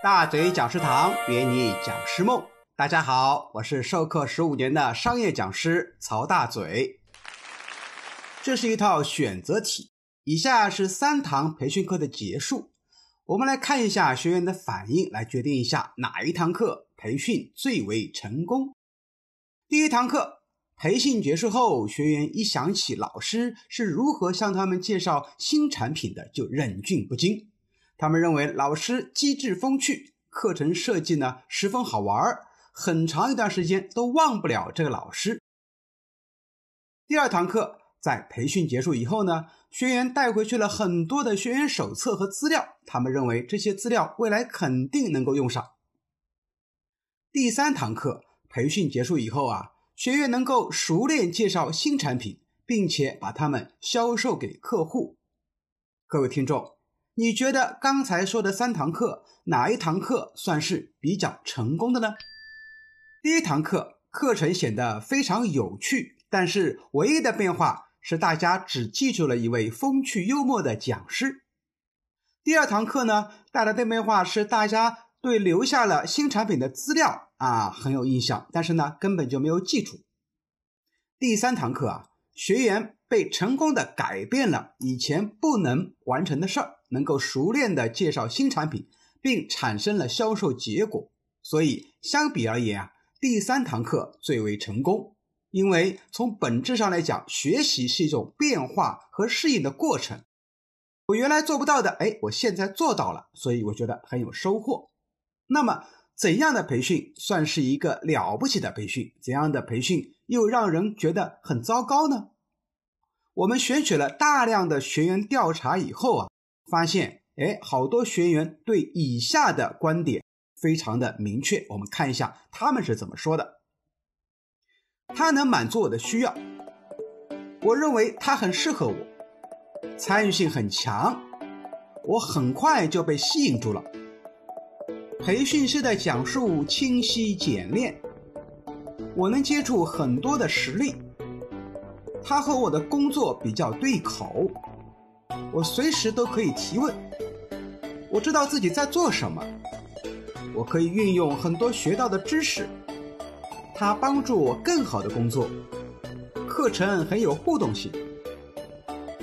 大嘴讲师堂圆你讲师梦。大家好，我是授课十五年的商业讲师曹大嘴。这是一套选择题，以下是三堂培训课的结束，我们来看一下学员的反应，来决定一下哪一堂课培训最为成功。第一堂课培训结束后，学员一想起老师是如何向他们介绍新产品的，就忍俊不禁。他们认为老师机智风趣，课程设计呢十分好玩很长一段时间都忘不了这个老师。第二堂课在培训结束以后呢，学员带回去了很多的学员手册和资料，他们认为这些资料未来肯定能够用上。第三堂课培训结束以后啊，学员能够熟练介绍新产品，并且把它们销售给客户。各位听众。你觉得刚才说的三堂课哪一堂课算是比较成功的呢？第一堂课课程显得非常有趣，但是唯一的变化是大家只记住了一位风趣幽默的讲师。第二堂课呢，带来的变化是大家对留下了新产品的资料啊很有印象，但是呢根本就没有记住。第三堂课啊，学员被成功的改变了以前不能完成的事儿。能够熟练的介绍新产品，并产生了销售结果，所以相比而言啊，第三堂课最为成功。因为从本质上来讲，学习是一种变化和适应的过程。我原来做不到的，哎，我现在做到了，所以我觉得很有收获。那么，怎样的培训算是一个了不起的培训？怎样的培训又让人觉得很糟糕呢？我们选取了大量的学员调查以后啊。发现，哎，好多学员对以下的观点非常的明确。我们看一下他们是怎么说的。他能满足我的需要，我认为他很适合我，参与性很强，我很快就被吸引住了。培训师的讲述清晰简练，我能接触很多的实例，他和我的工作比较对口。我随时都可以提问，我知道自己在做什么，我可以运用很多学到的知识，它帮助我更好的工作。课程很有互动性，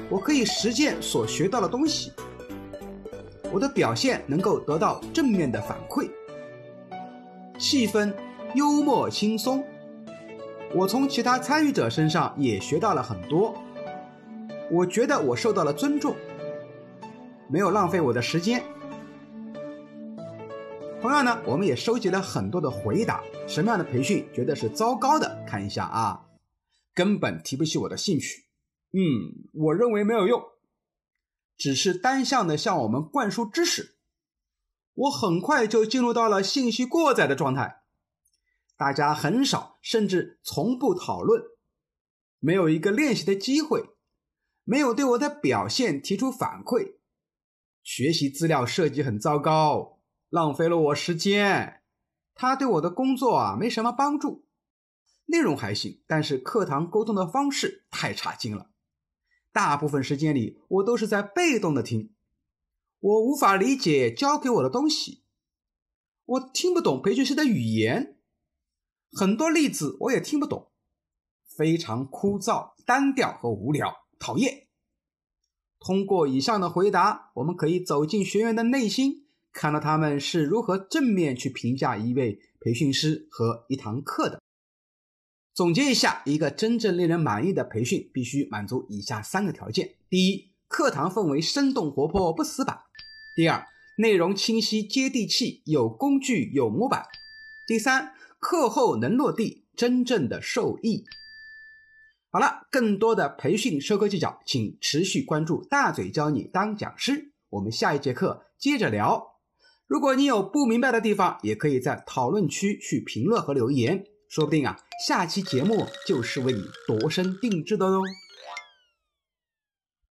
我可以实践所学到的东西，我的表现能够得到正面的反馈。气氛幽默轻松，我从其他参与者身上也学到了很多。我觉得我受到了尊重，没有浪费我的时间。同样呢，我们也收集了很多的回答。什么样的培训觉得是糟糕的？看一下啊，根本提不起我的兴趣。嗯，我认为没有用，只是单向的向我们灌输知识。我很快就进入到了信息过载的状态，大家很少，甚至从不讨论，没有一个练习的机会。没有对我的表现提出反馈，学习资料设计很糟糕，浪费了我时间。他对我的工作啊没什么帮助，内容还行，但是课堂沟通的方式太差劲了。大部分时间里我都是在被动的听，我无法理解教给我的东西，我听不懂培训师的语言，很多例子我也听不懂，非常枯燥、单调和无聊。讨厌。通过以上的回答，我们可以走进学员的内心，看到他们是如何正面去评价一位培训师和一堂课的。总结一下，一个真正令人满意的培训必须满足以下三个条件：第一，课堂氛围生动活泼，不死板；第二，内容清晰接地气，有工具有模板；第三，课后能落地，真正的受益。好了，更多的培训收割技巧，请持续关注大嘴教你当讲师。我们下一节课接着聊。如果你有不明白的地方，也可以在讨论区去评论和留言，说不定啊，下期节目就是为你度身定制的哦。